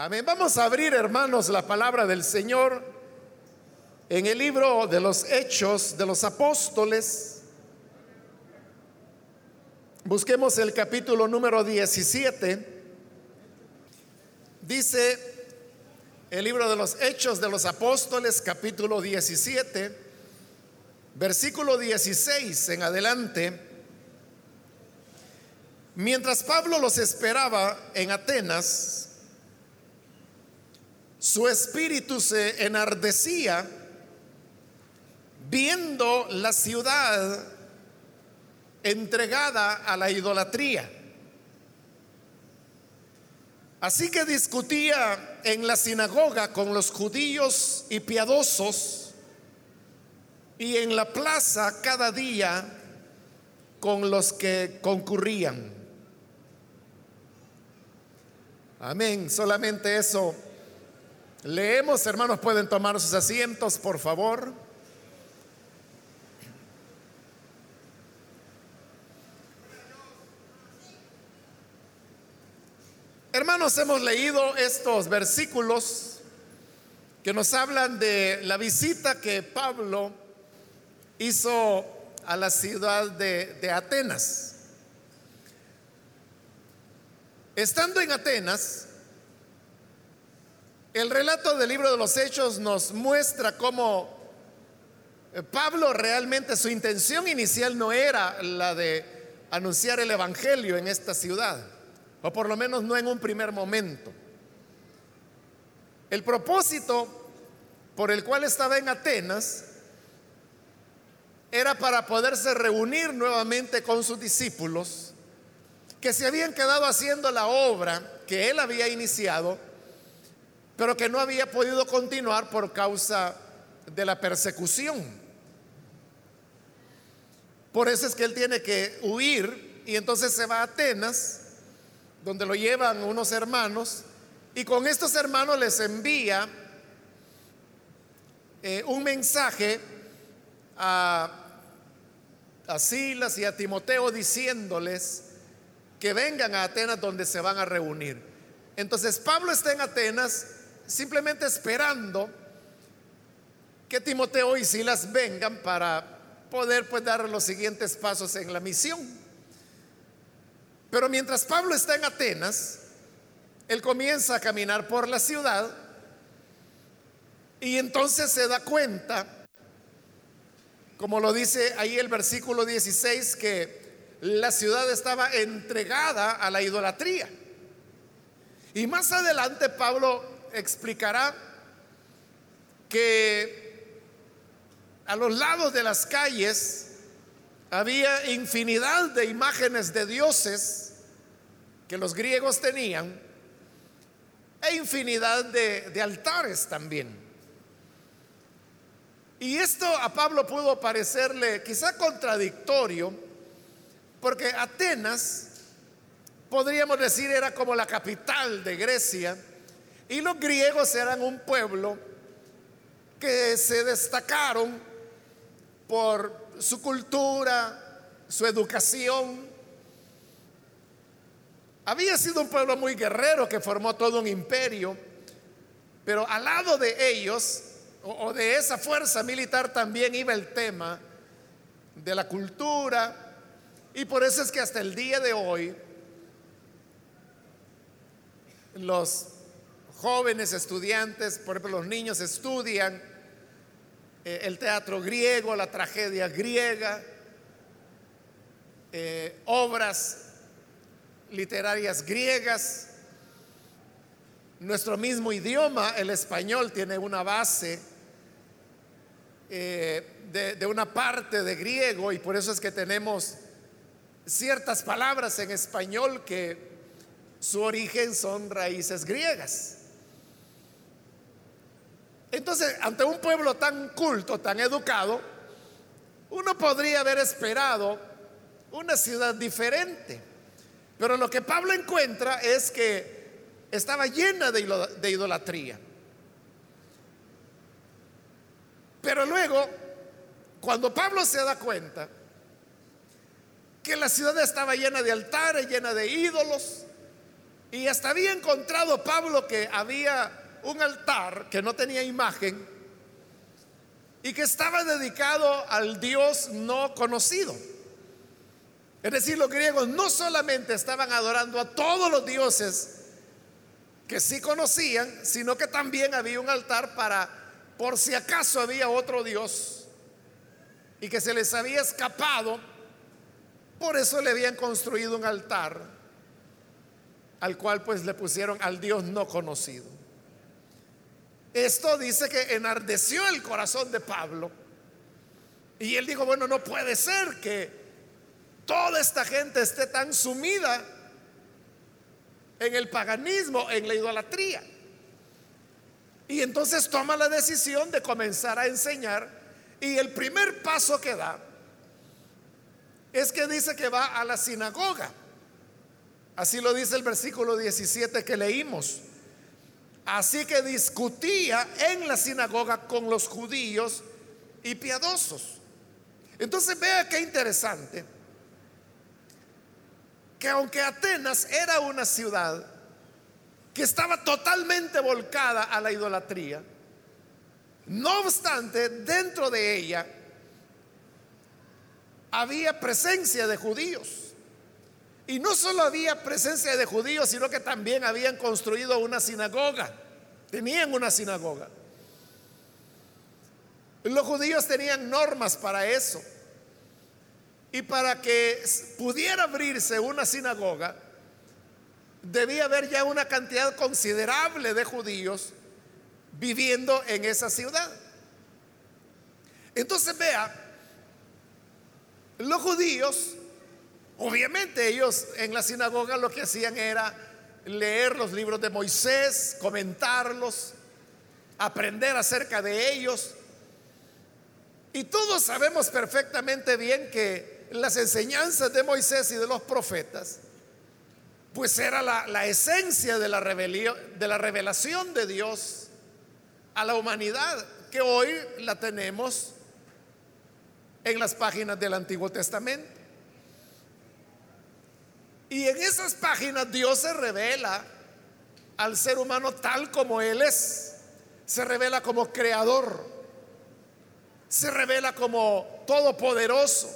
Amén. Vamos a abrir, hermanos, la palabra del Señor en el libro de los Hechos de los Apóstoles. Busquemos el capítulo número 17. Dice el libro de los Hechos de los Apóstoles, capítulo 17, versículo 16 en adelante. Mientras Pablo los esperaba en Atenas, su espíritu se enardecía viendo la ciudad entregada a la idolatría. Así que discutía en la sinagoga con los judíos y piadosos y en la plaza cada día con los que concurrían. Amén, solamente eso Leemos, hermanos, pueden tomar sus asientos, por favor. Hermanos, hemos leído estos versículos que nos hablan de la visita que Pablo hizo a la ciudad de, de Atenas. Estando en Atenas, el relato del libro de los Hechos nos muestra cómo eh, Pablo realmente su intención inicial no era la de anunciar el Evangelio en esta ciudad, o por lo menos no en un primer momento. El propósito por el cual estaba en Atenas era para poderse reunir nuevamente con sus discípulos que se habían quedado haciendo la obra que él había iniciado pero que no había podido continuar por causa de la persecución. Por eso es que él tiene que huir y entonces se va a Atenas, donde lo llevan unos hermanos, y con estos hermanos les envía eh, un mensaje a, a Silas y a Timoteo diciéndoles que vengan a Atenas donde se van a reunir. Entonces Pablo está en Atenas simplemente esperando que Timoteo y Silas vengan para poder pues dar los siguientes pasos en la misión. Pero mientras Pablo está en Atenas, él comienza a caminar por la ciudad y entonces se da cuenta, como lo dice ahí el versículo 16, que la ciudad estaba entregada a la idolatría. Y más adelante Pablo explicará que a los lados de las calles había infinidad de imágenes de dioses que los griegos tenían e infinidad de, de altares también. Y esto a Pablo pudo parecerle quizá contradictorio, porque Atenas, podríamos decir, era como la capital de Grecia, y los griegos eran un pueblo que se destacaron por su cultura, su educación. Había sido un pueblo muy guerrero que formó todo un imperio, pero al lado de ellos, o, de esa fuerza militar, también iba el tema de la cultura, y por eso es que hasta el día de hoy los jóvenes estudiantes, por ejemplo, los niños estudian eh, el teatro griego, la tragedia griega, eh, obras literarias griegas. Nuestro mismo idioma, el español, tiene una base eh, de, de una parte de griego y por eso es que tenemos ciertas palabras en español que su origen son raíces griegas. Entonces, ante un pueblo tan culto, tan educado, uno podría haber esperado una ciudad diferente. Pero lo que Pablo encuentra es que estaba llena de idolatría. Pero luego, cuando Pablo se da cuenta que la ciudad estaba llena de altares, llena de ídolos, Y hasta había encontrado Pablo que había un altar que no tenía imagen y que estaba dedicado al Dios no conocido. Es decir, los griegos no solamente estaban adorando a todos los dioses que sí conocían, sino que también había un altar para, por si acaso había otro dios y que se les había escapado, por eso le habían construido un altar al cual pues le pusieron al Dios no conocido. Esto dice que enardeció el corazón de Pablo. Y él dijo, bueno, no puede ser que toda esta gente esté tan sumida en el paganismo, en la idolatría. Y entonces toma la decisión de comenzar a enseñar. Y el primer paso que da es que dice que va a la sinagoga. Así lo dice el versículo 17 que leímos. Así que discutía en la sinagoga con los judíos y piadosos. Entonces vea qué interesante, que aunque Atenas era una ciudad que estaba totalmente volcada a la idolatría, no obstante, dentro de ella había presencia de judíos. Y no solo había presencia de judíos, sino que también habían construido una sinagoga. Tenían una sinagoga. Los judíos tenían normas para eso. Y para que pudiera abrirse una sinagoga, debía haber ya una cantidad considerable de judíos viviendo en esa ciudad. Entonces vea, los judíos Obviamente ellos en la sinagoga lo que hacían era leer los libros de Moisés, comentarlos, aprender acerca de ellos. Y todos sabemos perfectamente bien que las enseñanzas de Moisés y de los profetas, pues era la, esencia de la, de la revelación de Dios a la humanidad, que hoy la tenemos en las páginas del Antiguo Testamento. Y en esas páginas Dios se revela al ser humano tal como Él es. Se revela como creador. Se revela como todopoderoso.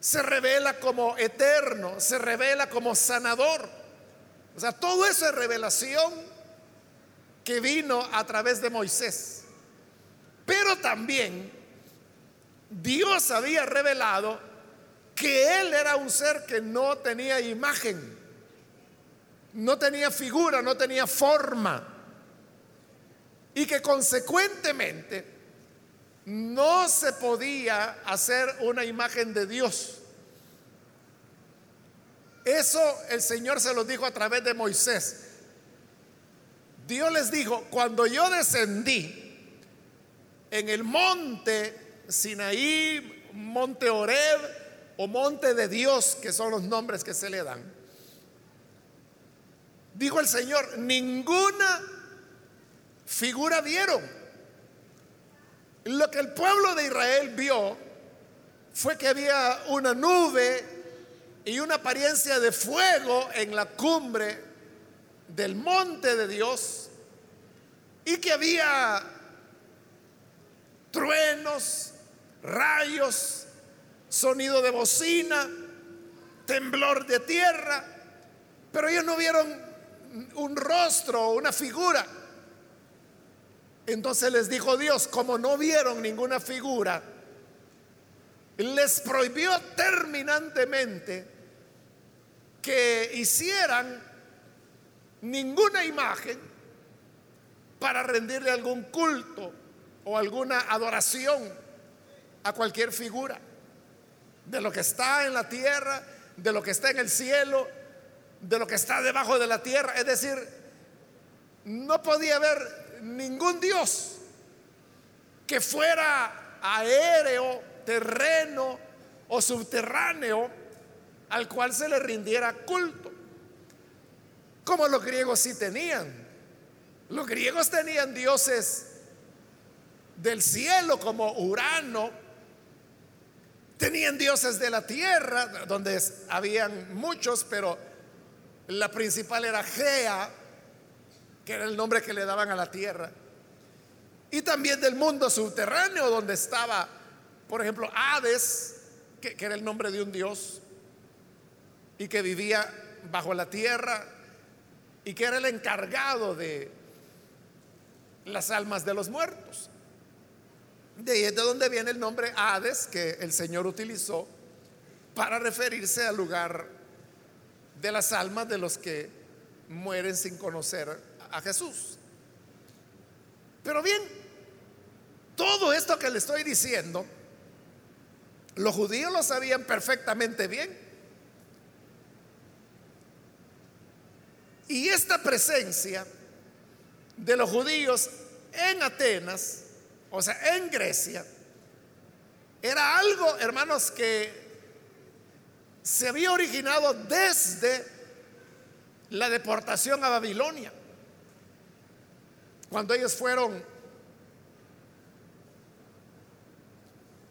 Se revela como eterno. Se revela como sanador. O sea, todo eso es revelación que vino a través de Moisés. Pero también Dios había revelado que él era un ser que no tenía imagen, no tenía figura, no tenía forma, y que consecuentemente no se podía hacer una imagen de Dios. Eso el Señor se lo dijo a través de Moisés. Dios les dijo, cuando yo descendí en el monte Sinaí, monte Oreb, o monte de Dios, que son los nombres que se le dan. Dijo el Señor, ninguna figura vieron. Lo que el pueblo de Israel vio fue que había una nube y una apariencia de fuego en la cumbre del monte de Dios y que había truenos, rayos, sonido de bocina, temblor de tierra, pero ellos no vieron un rostro o una figura. Entonces les dijo Dios, como no vieron ninguna figura, les prohibió terminantemente que hicieran ninguna imagen para rendirle algún culto o alguna adoración a cualquier figura de lo que está en la tierra, de lo que está en el cielo, de lo que está debajo de la tierra. Es decir, no podía haber ningún Dios que fuera aéreo, terreno o subterráneo al cual se le rindiera culto. Como los griegos sí tenían. Los griegos tenían dioses del cielo como Urano, Tenían dioses de la tierra, donde habían muchos, pero La principal era Gea, que era el nombre que le daban a la tierra. Y también del mundo subterráneo, donde estaba, por ejemplo, Hades, que, que era el nombre de un dios, y que vivía bajo la tierra, y que era el encargado de las almas de los muertos. De ahí es de donde viene el nombre Hades que el Señor utilizó para referirse al lugar de las almas de los que mueren sin conocer a Jesús. Pero bien, todo esto que le estoy diciendo, los judíos lo sabían perfectamente bien. Y esta presencia de los judíos en Atenas, o sea, en Grecia, era algo, hermanos, que se había originado desde la deportación a Babilonia, cuando ellos fueron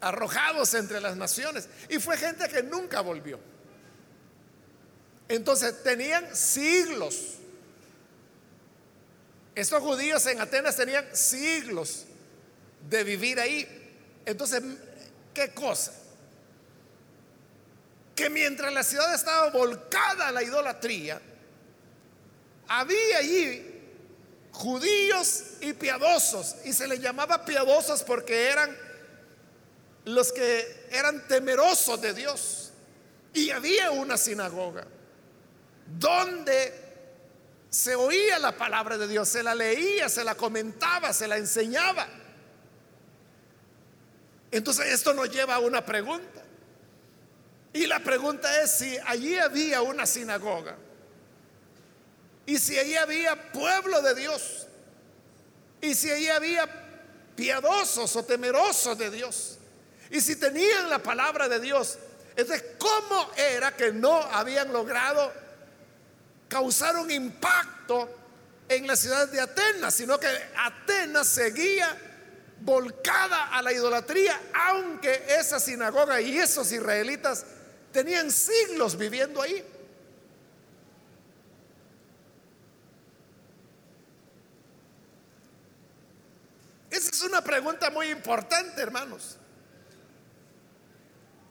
arrojados entre las naciones. Y fue gente que nunca volvió. Entonces tenían siglos. Estos judíos en Atenas tenían siglos de vivir ahí. Entonces, ¿qué cosa? Que mientras la ciudad estaba volcada a la idolatría, había allí judíos y piadosos, y se les llamaba piadosos porque eran los que eran temerosos de Dios. Y había una sinagoga donde se oía la palabra de Dios, se la leía, se la comentaba, se la enseñaba. Entonces esto nos lleva a una pregunta. Y la pregunta es si allí había una sinagoga y si allí había pueblo de Dios y si allí había piadosos o temerosos de Dios y si tenían la palabra de Dios. Entonces, ¿cómo era que no habían logrado causar un impacto en la ciudad de Atenas, sino que Atenas seguía volcada a la idolatría, aunque esa sinagoga y esos israelitas tenían siglos viviendo ahí. Esa es una pregunta muy importante, hermanos.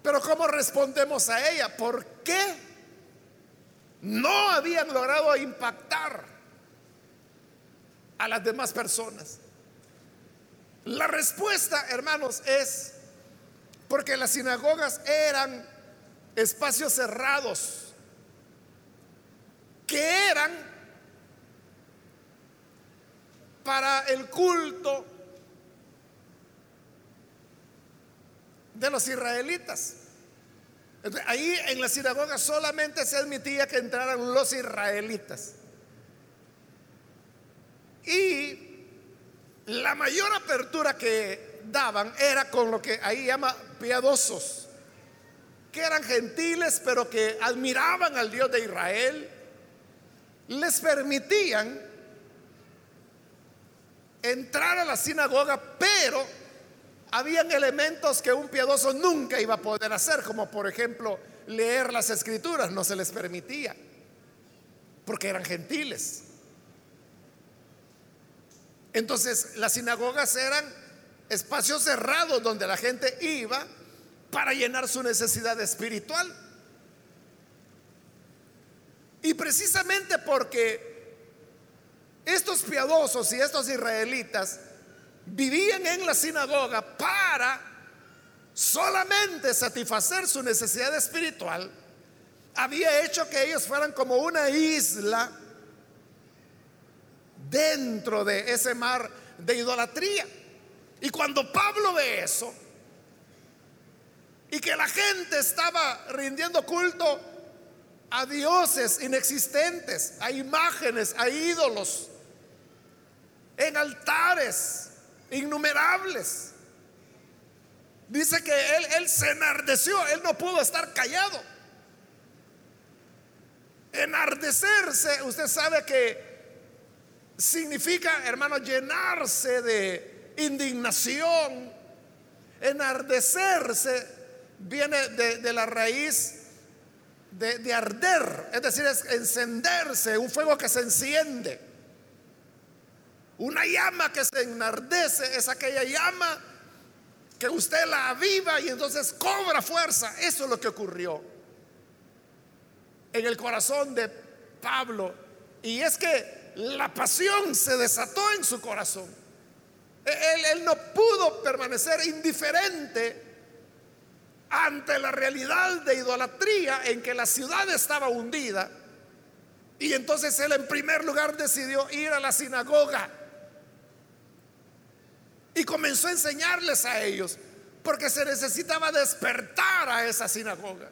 Pero ¿cómo respondemos a ella? ¿Por qué no habían logrado impactar a las demás personas? La respuesta, hermanos, es porque las sinagogas eran espacios cerrados que eran para el culto de los israelitas. Ahí en la sinagoga solamente se admitía que entraran los israelitas. Y la mayor apertura que daban era con lo que ahí llama piadosos, que eran gentiles pero que admiraban al Dios de Israel, les permitían entrar a la sinagoga, pero habían elementos que un piadoso nunca iba a poder hacer, como por ejemplo leer las escrituras, no se les permitía, porque eran gentiles. Entonces las sinagogas eran espacios cerrados donde la gente iba para llenar su necesidad espiritual. Y precisamente porque estos piadosos y estos israelitas vivían en la sinagoga para solamente satisfacer su necesidad espiritual, había hecho que ellos fueran como una isla dentro de ese mar de idolatría. Y cuando Pablo ve eso, y que la gente estaba rindiendo culto a dioses inexistentes, a imágenes, a ídolos, en altares, innumerables. Dice que él, él se enardeció, él no pudo estar callado. Enardecerse, usted sabe que significa, hermano, llenarse de indignación. Enardecerse viene de, de la raíz de, de arder, es decir, es encenderse, un fuego que se enciende. Una llama que se enardece es aquella llama que usted la aviva y entonces cobra fuerza. Eso es lo que ocurrió en el corazón de Pablo. Y es que la pasión se desató en su corazón. Él, él no pudo permanecer indiferente ante la realidad de idolatría en que la ciudad estaba hundida. Y entonces él en primer lugar decidió ir a la sinagoga y comenzó a enseñarles a ellos, porque se necesitaba despertar a esa sinagoga.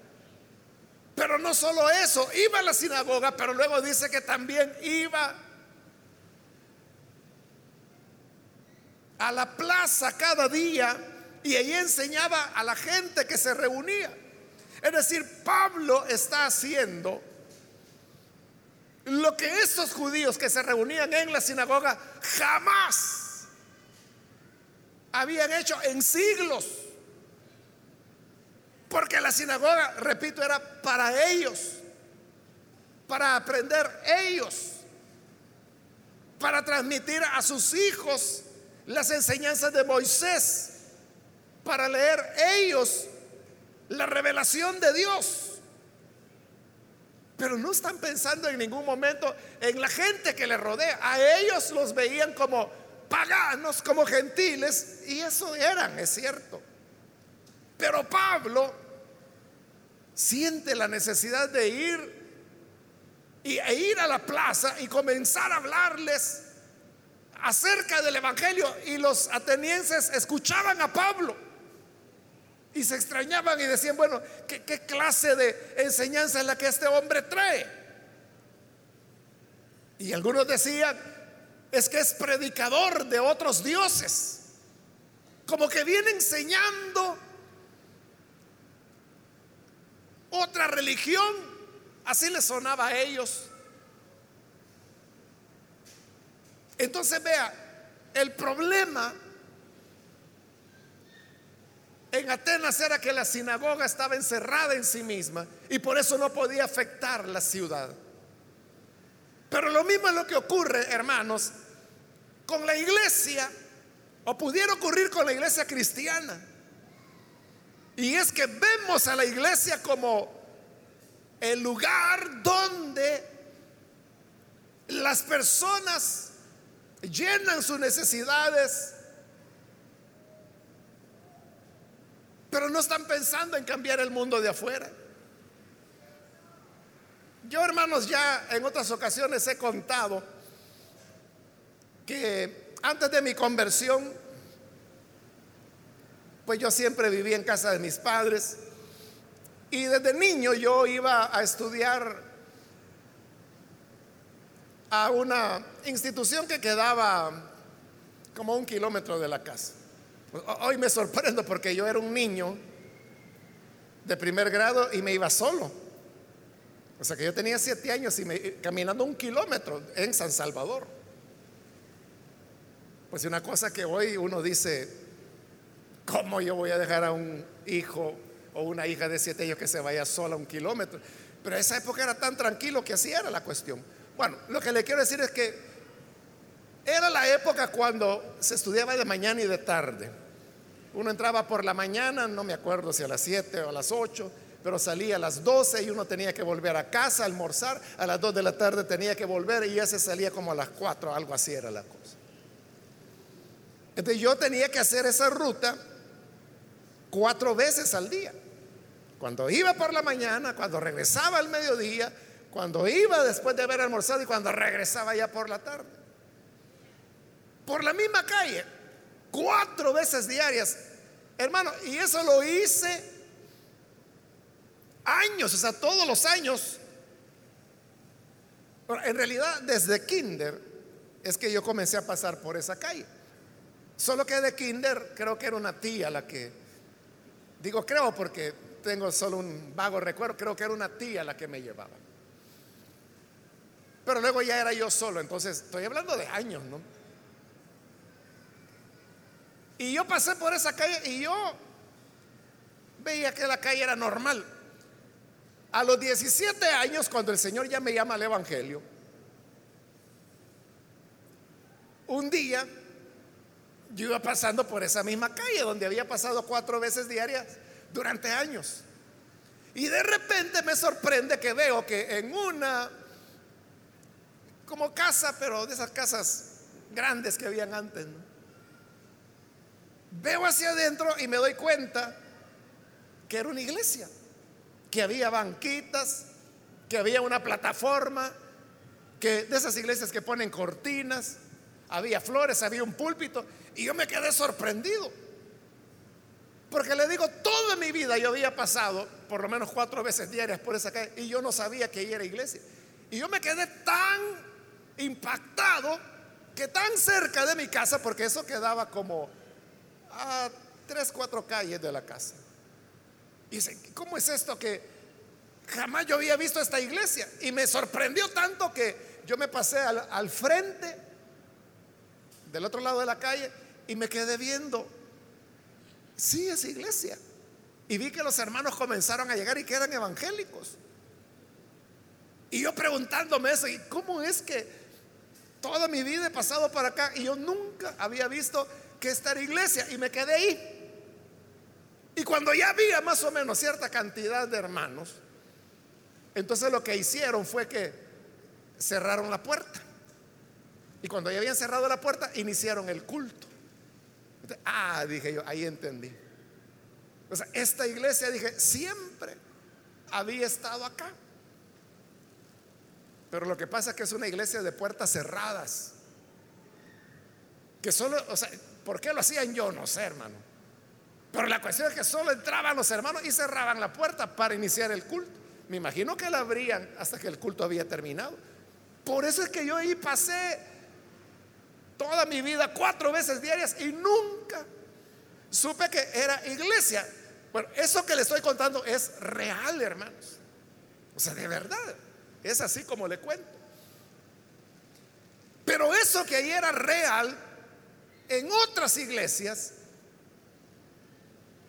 Pero no solo eso, iba a la sinagoga, pero luego dice que también iba a la plaza cada día y ahí enseñaba a la gente que se reunía. Es decir, Pablo está haciendo lo que esos judíos que se reunían en la sinagoga jamás habían hecho en siglos. Porque la sinagoga, repito, era para ellos, para aprender ellos, para transmitir a sus hijos las enseñanzas de Moisés, para leer ellos la revelación de Dios. Pero no están pensando en ningún momento en la gente que les rodea. A ellos los veían como paganos, como gentiles, y eso eran, es cierto. Pero Pablo siente la necesidad de ir e ir a la plaza y comenzar a hablarles acerca del Evangelio. Y los atenienses escuchaban a Pablo y se extrañaban y decían, bueno, ¿qué, clase de enseñanza es la que este hombre trae? Y algunos decían, es que es predicador de otros dioses. Como que viene enseñando otra religión. Así les sonaba a ellos. Entonces vea, el problema en Atenas era que la sinagoga estaba encerrada en sí misma y por eso no podía afectar la ciudad. Pero lo mismo es lo que ocurre, hermanos, con la iglesia, o pudiera ocurrir con la iglesia cristiana. Y es que vemos a la iglesia como el lugar donde las personas llenan sus necesidades, pero no están pensando en cambiar el mundo de afuera. Yo, hermanos, ya en otras ocasiones he contado que antes de mi conversión, pues yo siempre viví en casa de mis padres y desde niño yo iba a estudiar a una institución que quedaba como un kilómetro de la casa. Hoy me sorprendo porque yo era un niño de primer grado y me iba solo. O sea que yo tenía siete años y me, caminando un kilómetro en San Salvador. Pues una cosa que hoy uno dice, ¿cómo yo voy a dejar a un hijo o una hija de siete años que se vaya sola un kilómetro? Pero esa época era tan tranquilo que así era la cuestión. Bueno, lo que le quiero decir es que era la época cuando se estudiaba de mañana y de tarde. Uno entraba por la mañana, no me acuerdo si a las 7 o a las 8, pero salía a las 12 y uno tenía que volver a casa a almorzar. A las 2 de la tarde tenía que volver y ya se salía como a las 4, algo así era la cosa. Entonces yo tenía que hacer esa ruta cuatro veces al día. Cuando iba por la mañana, cuando regresaba al mediodía, cuando iba después de haber almorzado y cuando regresaba ya por la tarde. Por la misma calle, cuatro veces diarias. Hermano, y eso lo hice años, o sea, todos los años. En realidad, desde kinder es que yo comencé a pasar por esa calle. Solo que de kinder creo que era una tía la que, digo creo porque tengo solo un vago recuerdo, creo que era una tía la que me llevaba. Pero luego ya era yo solo, entonces estoy hablando de años, ¿no? Y yo pasé por esa calle y yo veía que la calle era normal. A los 17 años, cuando el Señor ya me llama al Evangelio, un día yo iba pasando por esa misma calle donde había pasado cuatro veces diarias durante años. Y de repente me sorprende que veo que en una, como casa, pero de esas casas grandes que habían antes, veo hacia adentro y me doy cuenta que era una iglesia, que había banquitas, que había una plataforma, que de esas iglesias que ponen cortinas, había flores, había un púlpito, y yo me quedé sorprendido. Porque le digo, toda mi vida yo había pasado por lo menos cuatro veces diarias por esa calle y yo no sabía que ahí era iglesia. Y yo me quedé tan impactado que tan cerca de mi casa, porque eso quedaba como a tres, cuatro calles de la casa. Y dice, ¿cómo es esto que jamás yo había visto esta iglesia? Y me sorprendió tanto que yo me pasé al, frente, del otro lado de la calle, y me quedé viendo Sí, es iglesia. Y vi que los hermanos comenzaron a llegar y que eran evangélicos. Y yo preguntándome eso, ¿y cómo es que toda mi vida he pasado para acá y yo nunca había visto que esta era iglesia? Y me quedé ahí. Y cuando ya había más o menos cierta cantidad de hermanos, entonces lo que hicieron fue que cerraron la puerta. Y cuando ya habían cerrado la puerta, iniciaron el culto. Ah, dije yo, ahí entendí. O sea, esta iglesia, dije, siempre había estado acá. Pero lo que pasa es que es una iglesia de puertas cerradas. Que solo, o sea, ¿por qué lo hacían yo? No sé, hermano. Pero la cuestión es que solo entraban los hermanos y cerraban la puerta para iniciar el culto. Me imagino que la abrían hasta que el culto había terminado. Por eso es que yo ahí pasé toda mi vida cuatro veces diarias y nunca supe que era iglesia. Bueno, eso que le estoy contando es real, hermanos. O sea, de verdad. Es así como le cuento. Pero eso que ahí era real, en otras iglesias,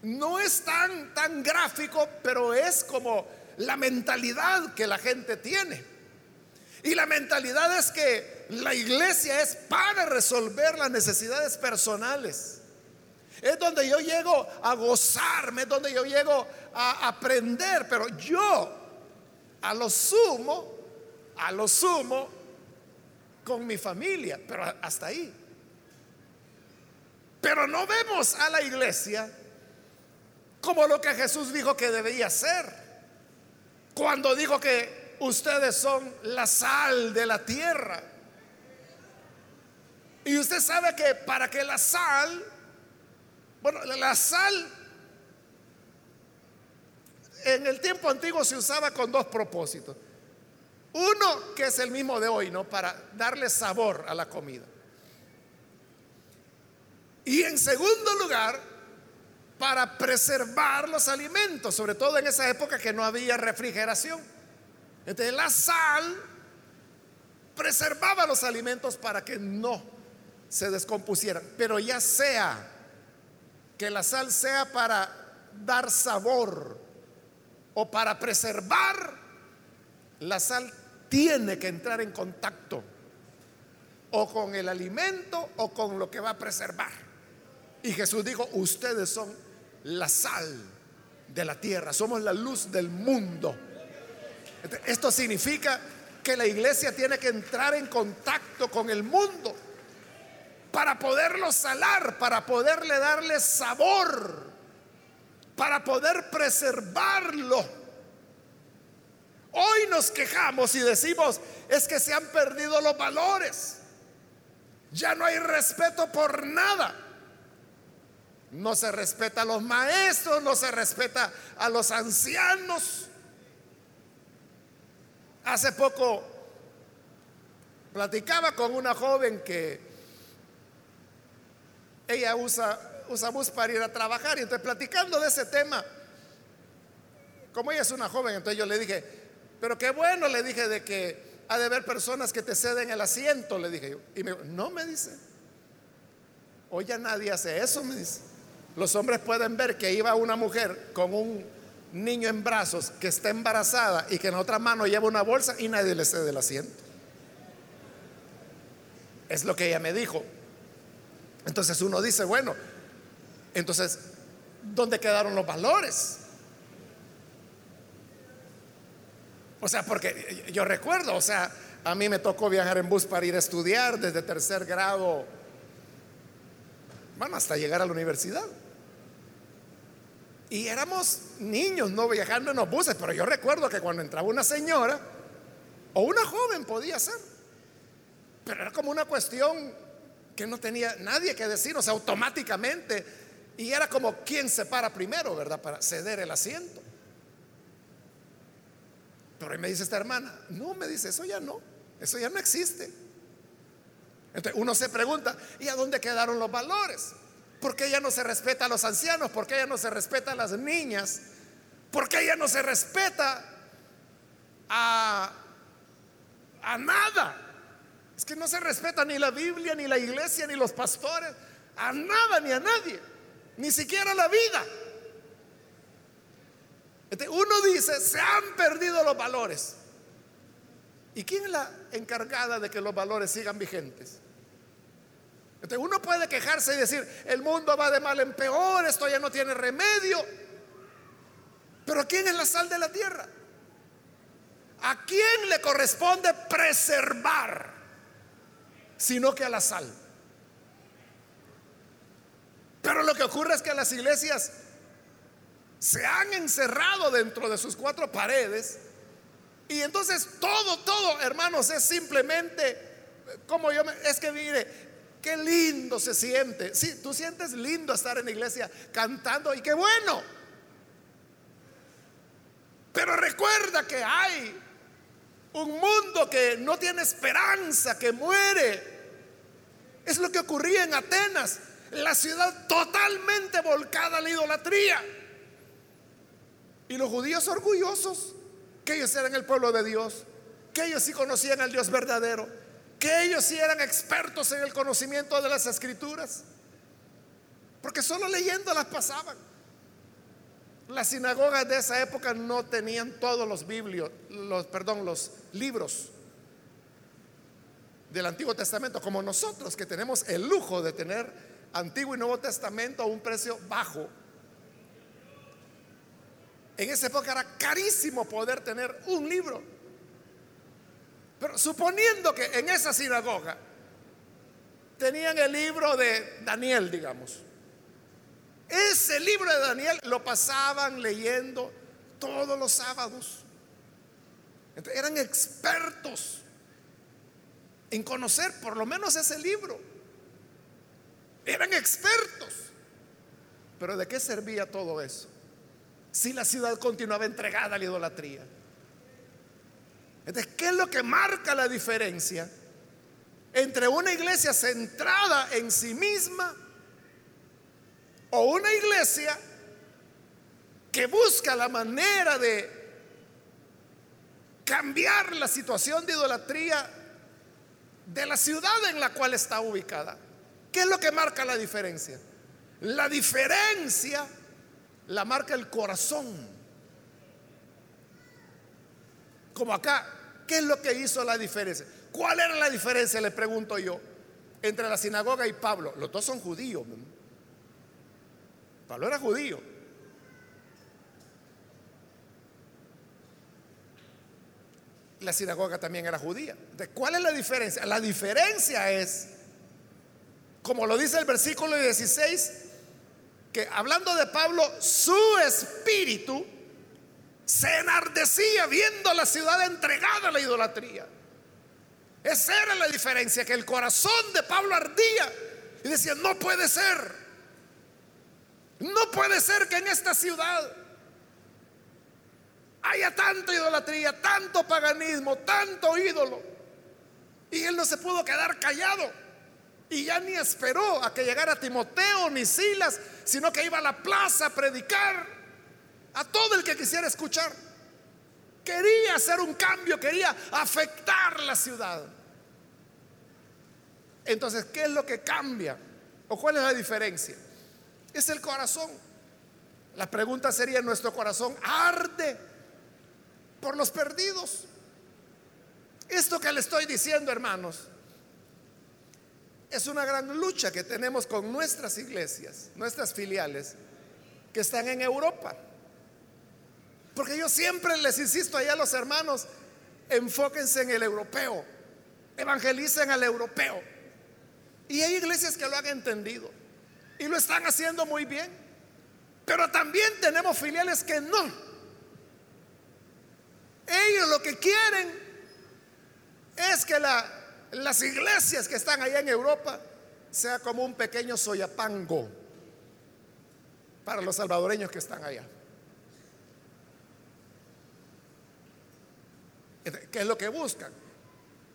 no es tan, tan gráfico, pero es como la mentalidad que la gente tiene. Y la mentalidad es que la iglesia es para resolver las necesidades personales. Es donde yo llego a gozarme, es donde yo llego a aprender, pero yo a lo sumo, a lo sumo con mi familia, pero hasta ahí. Pero no vemos a la iglesia como lo que Jesús dijo que debía ser. Cuando dijo que ustedes son la sal de la tierra. Y usted sabe que para que la sal, bueno, la sal en el tiempo antiguo se usaba con dos propósitos. Uno que es el mismo de hoy, ¿no? Para darle sabor a la comida. Y en segundo lugar, para preservar los alimentos, sobre todo en esa época que no había refrigeración. Entonces la sal preservaba los alimentos para que no se descompusieran. Pero ya sea que la sal sea para dar sabor o para preservar, la sal tiene que entrar en contacto o con el alimento o con lo que va a preservar. Y Jesús dijo, ustedes son la sal de la tierra, somos la luz del mundo. Esto significa que la iglesia tiene que entrar en contacto con el mundo para poderlo salar, para poderle darle sabor, para poder preservarlo. Hoy nos quejamos y decimos, es que se han perdido los valores. Ya no hay respeto por nada. No se respeta a los maestros, no se respeta a los ancianos. Hace poco platicaba con una joven que ella usa, usa bus para ir a trabajar y entonces platicando de ese tema, como ella es una joven, entonces yo le dije, pero qué bueno, le dije de que ha de haber personas que te ceden el asiento, le dije yo. Y me dijo, no me dice, hoy ya nadie hace eso, me dice. Los hombres pueden ver que iba una mujer con un niño en brazos que está embarazada y que en otra mano lleva una bolsa y nadie le cede el asiento. Es lo que ella me dijo. Entonces uno dice, bueno, entonces, ¿dónde quedaron los valores? O sea, porque yo recuerdo, o sea, a mí me tocó viajar en bus para ir a estudiar desde tercer grado, bueno, hasta llegar a la universidad. Y éramos niños, no viajando en los buses, pero yo recuerdo que cuando entraba una señora o una joven podía ser, pero era como una cuestión que no tenía nadie que decir, o sea, automáticamente, y era como quien se para primero, ¿verdad? Para ceder el asiento. Pero ahí me dice esta hermana, no, me dice, eso ya no, eso ya no existe. Entonces uno se pregunta, ¿y a dónde quedaron los valores? ¿Por qué ya no se respeta a los ancianos? ¿Por qué ya no se respeta a las niñas? ¿Por qué ya no se respeta a, a nada? Es que no se respeta ni la Biblia, ni la iglesia, ni los pastores, a nada ni a nadie, ni siquiera la vida. Este, uno dice, se han perdido los valores. ¿Y quién es la encargada de que los valores sigan vigentes? uno puede quejarse y decir, el mundo va de mal en peor, esto ya no tiene remedio. Pero ¿quién es la sal de la tierra? ¿A quién le corresponde preservar? Sino que a la sal. Pero lo que ocurre es que las iglesias se han encerrado dentro de sus cuatro paredes y entonces todo, todo, hermanos, es simplemente como yo es que mire, Qué lindo se siente. Sí, tú sientes lindo estar en la iglesia cantando y qué bueno. Pero recuerda que hay un mundo que no tiene esperanza, que muere. Es lo que ocurría en Atenas, la ciudad totalmente volcada a la idolatría. Y los judíos orgullosos, que ellos eran el pueblo de Dios, que ellos sí conocían al Dios verdadero que ellos sí eran expertos en el conocimiento de las escrituras, porque solo leyendo las pasaban. Las sinagogas de esa época no tenían todos los biblios, los, perdón, los libros del Antiguo Testamento, como nosotros que tenemos el lujo de tener Antiguo y Nuevo Testamento a un precio bajo. En esa época era carísimo poder tener un libro. Pero suponiendo que en esa sinagoga tenían el libro de Daniel, digamos. Ese libro de Daniel lo pasaban leyendo todos los sábados. eran expertos en conocer por lo menos ese libro. Eran expertos. Pero ¿de qué servía todo eso? Si la ciudad continuaba entregada a la idolatría. Entonces, ¿qué es lo que marca la diferencia entre una iglesia centrada en sí misma o una iglesia que busca la manera de cambiar la situación de idolatría de la ciudad en la cual está ubicada? ¿Qué es lo que marca la diferencia? La diferencia la marca el corazón. Como acá, ¿qué es lo que hizo la diferencia? ¿Cuál era la diferencia, le pregunto yo, entre la sinagoga y Pablo? Los dos son judíos. Pablo era judío. La sinagoga también era judía. ¿Cuál es la diferencia? La diferencia es, como lo dice el versículo 16, que hablando de Pablo, su espíritu se enardecía viendo la ciudad entregada a la idolatría. Esa era la diferencia, que el corazón de Pablo ardía y decía, no puede ser, no puede ser que en esta ciudad haya tanta idolatría, tanto paganismo, tanto ídolo. Y él no se pudo quedar callado. Y ya ni esperó a que llegara Timoteo ni Silas, sino que iba a la plaza a predicar a todo el que quisiera escuchar. Quería hacer un cambio, quería afectar la ciudad. Entonces, ¿qué es lo que cambia? ¿O cuál es la diferencia? Es el corazón. La pregunta sería, ¿nuestro corazón arde por los perdidos? Esto que le estoy diciendo, hermanos, es una gran lucha que tenemos con nuestras iglesias, nuestras filiales, que están en Europa. Porque yo siempre les insisto allá a los hermanos, enfóquense en el europeo, evangelicen al europeo. Y hay iglesias que lo han entendido y lo están haciendo muy bien. Pero también tenemos filiales que no. Ellos lo que quieren es que las iglesias que están allá en Europa sea como un pequeño soyapango para los salvadoreños que están allá. ¿Qué es lo que buscan?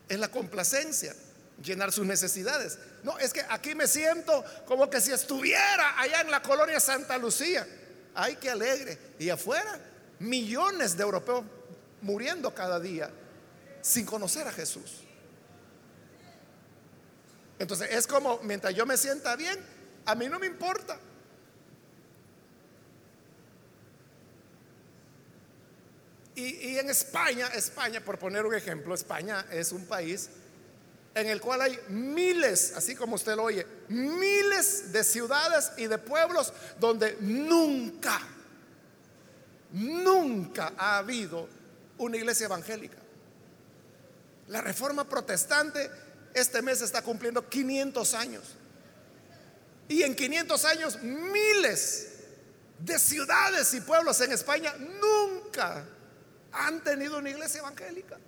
Es la complacencia, llenar sus necesidades. No, es que aquí me siento como que si estuviera allá en la colonia Santa Lucía. Ay, qué alegre. Y afuera, millones de europeos muriendo cada día sin conocer a Jesús. Entonces es como, mientras yo me sienta bien, a mí no me importa. Y, en España, España, por poner un ejemplo, España es un país en el cual hay miles, así como usted lo oye, miles de ciudades y de pueblos donde nunca, nunca ha habido una iglesia evangélica. La reforma protestante este mes está cumpliendo 500 años. Y en 500 años miles de ciudades y pueblos en España nunca han tenido una iglesia evangélica.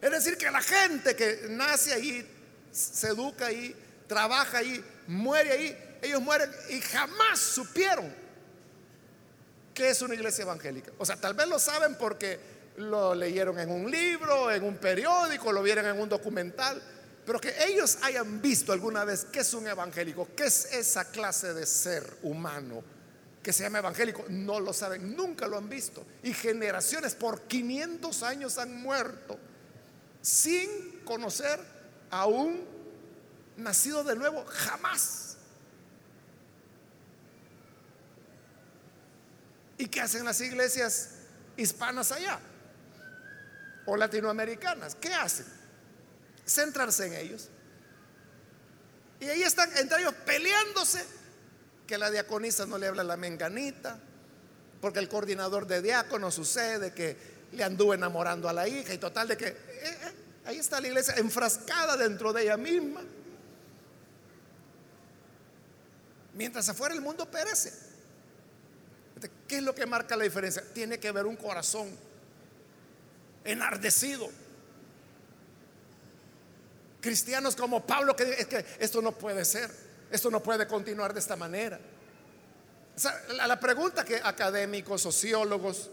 Es decir, que la gente que nace ahí, se educa ahí, trabaja ahí, muere ahí, ellos mueren y jamás supieron que es una iglesia evangélica. O sea, tal vez lo saben porque lo leyeron en un libro, en un periódico, lo vieron en un documental, pero que ellos hayan visto alguna vez qué es un evangélico, qué es esa clase de ser humano que se llama evangélico, no lo saben, nunca lo han visto. Y generaciones por 500 años han muerto sin conocer a un nacido de nuevo, jamás. ¿Y qué hacen las iglesias hispanas allá? O latinoamericanas. ¿Qué hacen? Centrarse en ellos. Y ahí están entre ellos peleándose que la diaconisa no le habla a la menganita, porque el coordinador de diácono sucede que le anduvo enamorando a la hija y total de que eh, eh, ahí está la iglesia enfrascada dentro de ella misma. Mientras afuera el mundo perece. ¿Qué es lo que marca la diferencia? Tiene que ver un corazón enardecido. Cristianos como Pablo que es que esto no puede ser. Esto no puede continuar de esta manera. la, pregunta que académicos, sociólogos,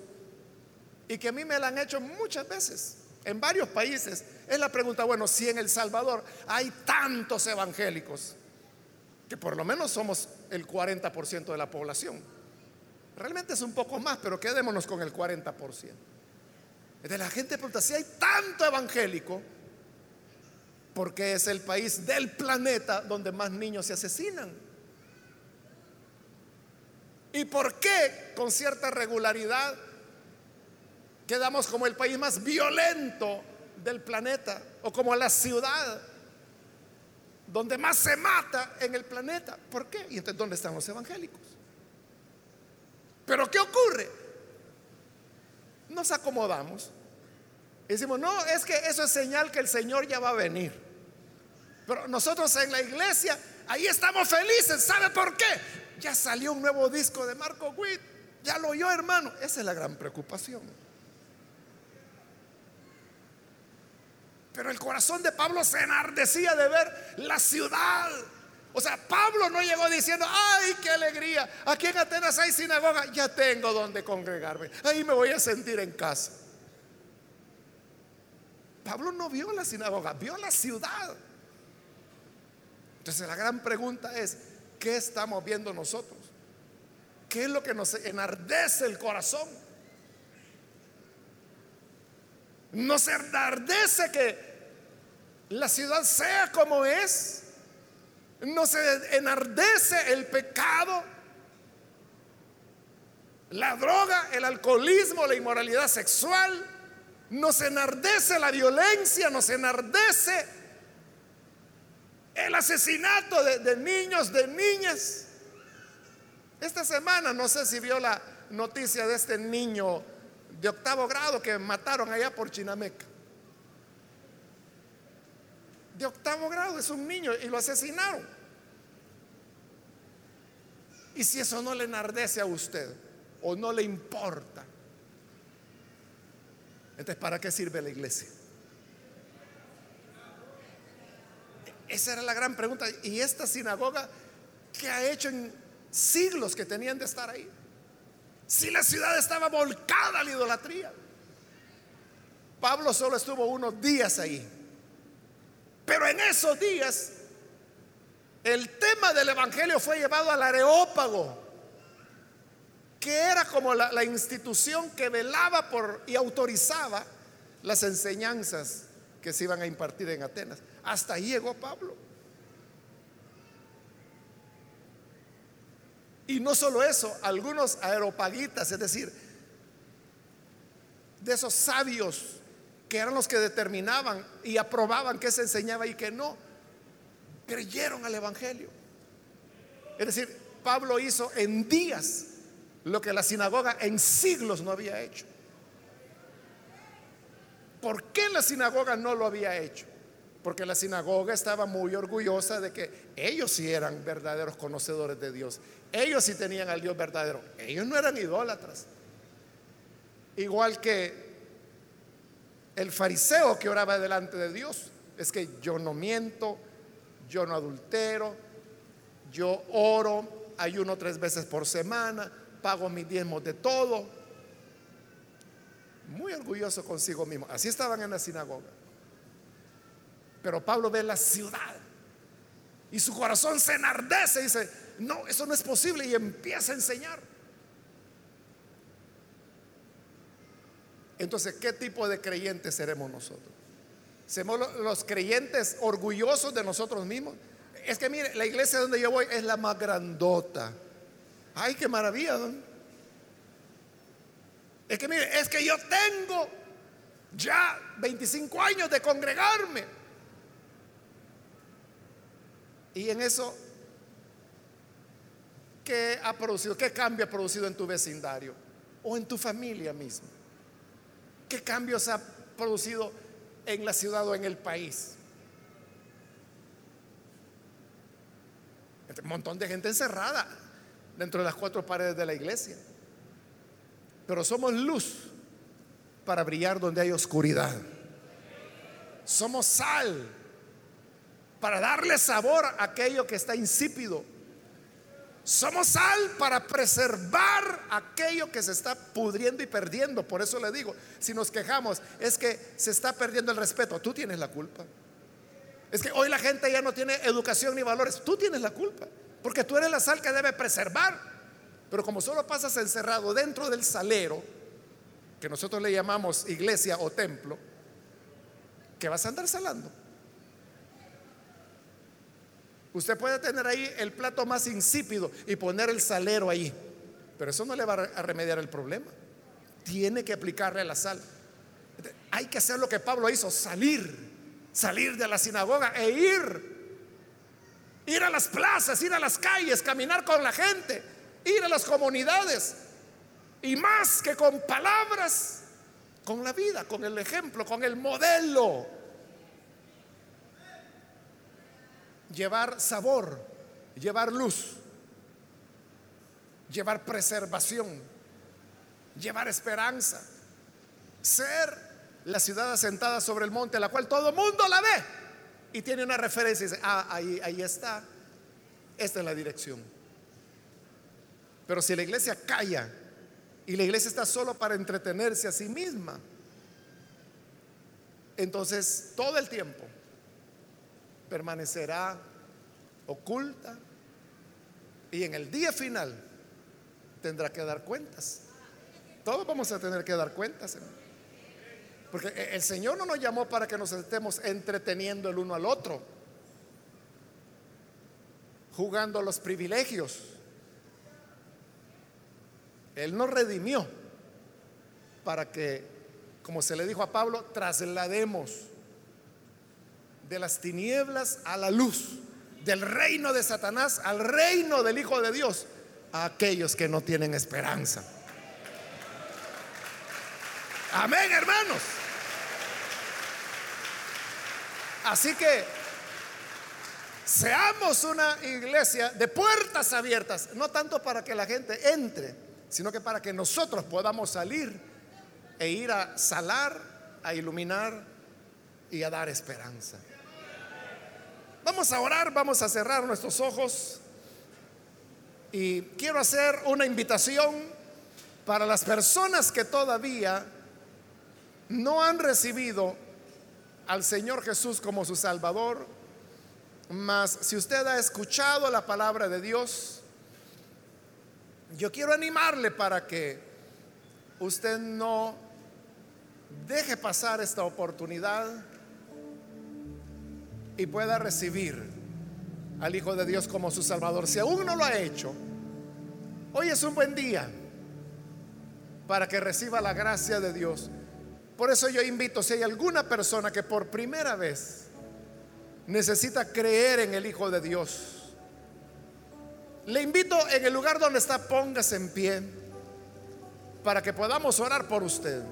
y que a mí me la han hecho muchas veces en varios países, es la pregunta, bueno, si en El Salvador hay tantos evangélicos, que por lo menos somos el 40% de la población. Realmente es un poco más, pero quedémonos con el 40%. De la gente pregunta, si hay tanto evangélico, porque es el país del planeta donde más niños se asesinan. ¿Y por qué con cierta regularidad quedamos como el país más violento del planeta o como la ciudad donde más se mata en el planeta? ¿Por qué? ¿Y entonces dónde están los evangélicos? Pero ¿qué ocurre? Nos acomodamos. Decimos, no, es que eso es señal que el Señor ya va a venir. Pero nosotros en la iglesia, ahí estamos felices. ¿Sabe por qué? Ya salió un nuevo disco de Marco Witt. Ya lo oyó, hermano. Esa es la gran preocupación. Pero el corazón de Pablo se enardecía de ver la ciudad. O sea, Pablo no llegó diciendo, ay, qué alegría. Aquí en Atenas hay sinagoga. Ya tengo donde congregarme. Ahí me voy a sentir en casa. Pablo no vio la sinagoga, vio la ciudad. Entonces la gran pregunta es, ¿qué estamos viendo nosotros? ¿Qué es lo que nos enardece el corazón? Nos enardece que la ciudad sea como es. Nos enardece el pecado. la droga, el alcoholismo, la inmoralidad sexual, nos enardece la violencia, nos enardece el asesinato de, niños, de niñas. Esta semana, no sé si vio la noticia de este niño de octavo grado que mataron allá por Chinameca. De octavo grado, es un niño y lo asesinaron. Y si eso no le enardece a usted o no le importa, entonces ¿para qué sirve la iglesia? Esa era la gran pregunta. ¿Y esta sinagoga qué ha hecho en siglos que tenían de estar ahí? Si la ciudad estaba volcada a la idolatría. Pablo solo estuvo unos días ahí. Pero en esos días el tema del Evangelio fue llevado al Areópago, que era como la, institución que velaba por y autorizaba las enseñanzas que se iban a impartir en Atenas. Hasta ahí llegó Pablo. Y no solo eso, algunos aeropagitas, es decir, de esos sabios que eran los que determinaban y aprobaban qué se enseñaba y qué no, creyeron al Evangelio. Es decir, Pablo hizo en días lo que la sinagoga en siglos no había hecho. ¿Por qué la sinagoga no lo había hecho? Porque la sinagoga estaba muy orgullosa de que ellos sí eran verdaderos conocedores de Dios. Ellos sí tenían al Dios verdadero. Ellos no eran idólatras. Igual que el fariseo que oraba delante de Dios. Es que yo no miento, yo no adultero, yo oro, ayuno tres veces por semana, pago mis diezmos de todo. Muy orgulloso consigo mismo. Así estaban en la sinagoga. Pero Pablo ve la ciudad y su corazón se enardece y dice, no, eso no es posible y empieza a enseñar. Entonces, ¿qué tipo de creyentes seremos nosotros? ¿Seremos los creyentes orgullosos de nosotros mismos? Es que mire, la iglesia donde yo voy es la más grandota. Ay, qué maravilla, Es que mire, es que yo tengo ya 25 años de congregarme. Y en eso, ¿qué ha producido? ¿Qué cambio ha producido en tu vecindario? O en tu familia misma. ¿Qué cambios ha producido en la ciudad o en el país? Un montón de gente encerrada dentro de las cuatro paredes de la iglesia. Pero somos luz para brillar donde hay oscuridad. Somos sal para darle sabor a aquello que está insípido. Somos sal para preservar aquello que se está pudriendo y perdiendo. Por eso le digo, si nos quejamos, es que se está perdiendo el respeto. Tú tienes la culpa. Es que hoy la gente ya no tiene educación ni valores. Tú tienes la culpa. Porque tú eres la sal que debe preservar. Pero como solo pasas encerrado dentro del salero, que nosotros le llamamos iglesia o templo, ¿qué vas a andar salando? Usted puede tener ahí el plato más insípido y poner el salero ahí, pero eso no le va a remediar el problema. Tiene que aplicarle la sal. Hay que hacer lo que Pablo hizo, salir, salir de la sinagoga e ir. Ir a las plazas, ir a las calles, caminar con la gente, ir a las comunidades. Y más que con palabras, con la vida, con el ejemplo, con el modelo llevar sabor, llevar luz, llevar preservación, llevar esperanza, ser la ciudad asentada sobre el monte, la cual todo mundo la ve y tiene una referencia y dice, ah, ahí, ahí está, esta es la dirección. Pero si la iglesia calla y la iglesia está solo para entretenerse a sí misma, entonces todo el tiempo permanecerá oculta y en el día final tendrá que dar cuentas. Todos vamos a tener que dar cuentas. Porque el Señor no nos llamó para que nos estemos entreteniendo el uno al otro, jugando los privilegios. Él nos redimió para que, como se le dijo a Pablo, traslademos de las tinieblas a la luz, del reino de Satanás al reino del Hijo de Dios, a aquellos que no tienen esperanza. Amén, hermanos. Así que seamos una iglesia de puertas abiertas, no tanto para que la gente entre, sino que para que nosotros podamos salir e ir a salar, a iluminar y a dar esperanza. Vamos a orar, vamos a cerrar nuestros ojos. Y quiero hacer una invitación para las personas que todavía no han recibido al Señor Jesús como su Salvador, mas si usted ha escuchado la palabra de Dios, yo quiero animarle para que usted no deje pasar esta oportunidad y pueda recibir al Hijo de Dios como su Salvador. Si aún no lo ha hecho, hoy es un buen día para que reciba la gracia de Dios. Por eso yo invito, si hay alguna persona que por primera vez necesita creer en el Hijo de Dios, le invito en el lugar donde está, póngase en pie para que podamos orar por usted.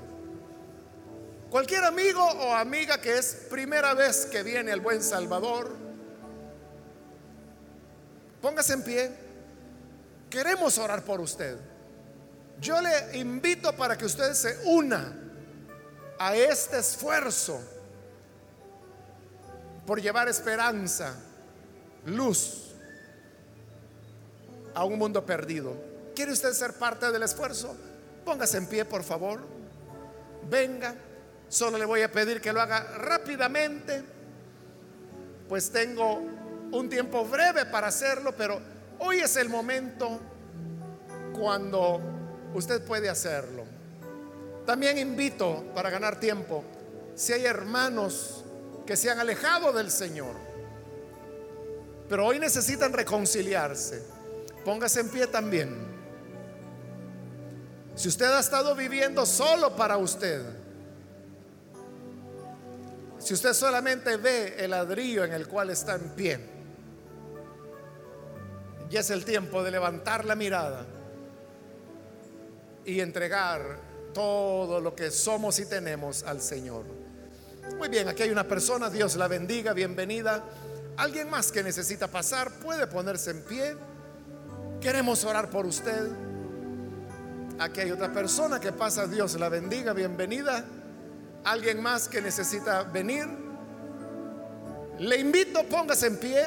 Cualquier amigo o amiga que es primera vez que viene el buen Salvador, póngase en pie. Queremos orar por usted. Yo le invito para que usted se una a este esfuerzo por llevar esperanza, luz a un mundo perdido. ¿Quiere usted ser parte del esfuerzo? Póngase en pie, por favor. Venga. Solo le voy a pedir que lo haga rápidamente, pues tengo un tiempo breve para hacerlo, pero hoy es el momento cuando usted puede hacerlo. También invito para ganar tiempo, si hay hermanos que se han alejado del Señor, pero hoy necesitan reconciliarse, póngase en pie también. Si usted ha estado viviendo solo para usted, si usted solamente ve el ladrillo en el cual está en pie, ya es el tiempo de levantar la mirada y entregar todo lo que somos y tenemos al Señor. Muy bien, aquí hay una persona, Dios la bendiga, bienvenida. Alguien más que necesita pasar puede ponerse en pie. Queremos orar por usted. Aquí hay otra persona que pasa, Dios la bendiga, bienvenida. Alguien más que necesita venir. Le invito, póngase en pie.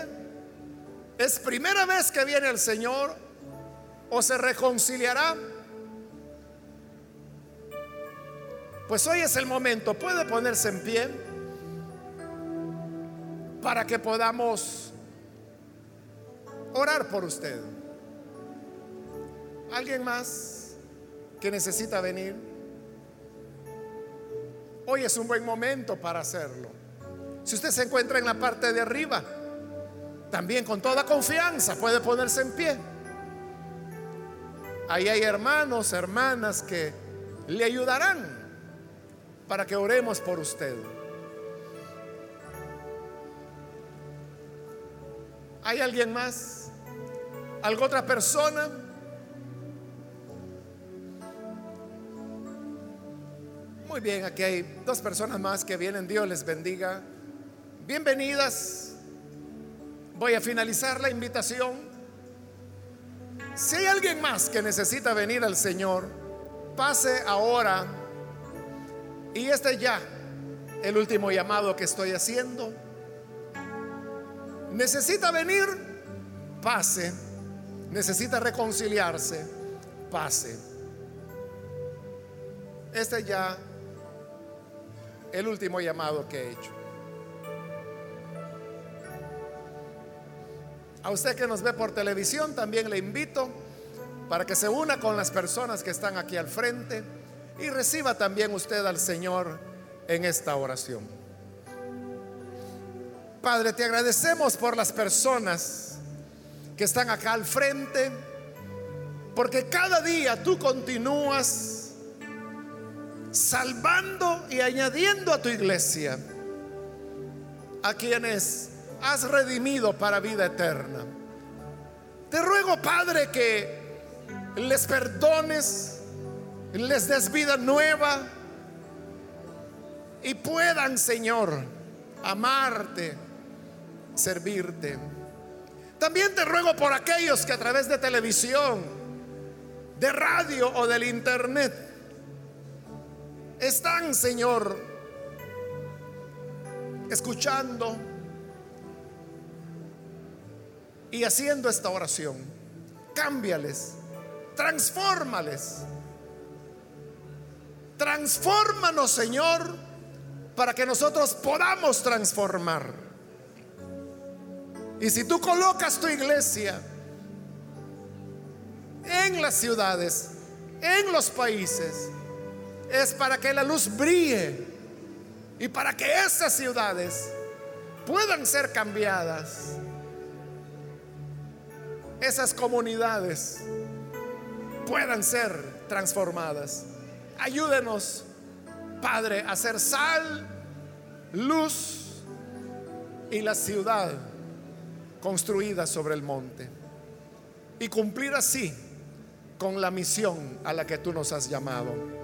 Es primera vez que viene el Señor o se reconciliará Pues hoy es el momento, puede ponerse en pie para que podamos orar por usted. ¿Alguien más que necesita venir? Hoy es un buen momento para hacerlo. Si usted se encuentra en la parte de arriba, también con toda confianza puede ponerse en pie. Ahí hay hermanos, hermanas que le ayudarán para que oremos por usted. ¿Hay alguien más? ¿Alguna otra persona? Muy bien, aquí hay dos personas más que vienen. Dios les bendiga. Bienvenidas. Voy a finalizar la invitación. Si hay alguien más que necesita venir al Señor, pase ahora y este ya, el último llamado que estoy haciendo. Necesita venir, pase. Necesita reconciliarse, pase. Este ya, el último llamado que he hecho. A usted que nos ve por televisión, también le invito para que se una con las personas que están aquí al frente y reciba también usted al Señor en esta oración. Padre, te agradecemos por las personas que están acá al frente Porque cada día tú continúas salvando y añadiendo a tu iglesia a quienes has redimido para vida eterna. Te ruego, Padre, que les perdones, les des vida nueva y puedan, Señor, amarte, servirte. También te ruego por aquellos que a través de televisión, de radio o del internet están, Señor, escuchando y haciendo esta oración. Cámbiales, transfórmales. Transfórmanos, Señor, para que nosotros podamos transformar. Y si tú colocas tu iglesia en las ciudades, en los países, es para que la luz brille y para que esas ciudades puedan ser cambiadas. Esas comunidades puedan ser transformadas. Ayúdenos, Padre, a ser sal, luz y la ciudad construida sobre el monte. Y cumplir así con la misión a la que tú nos has llamado.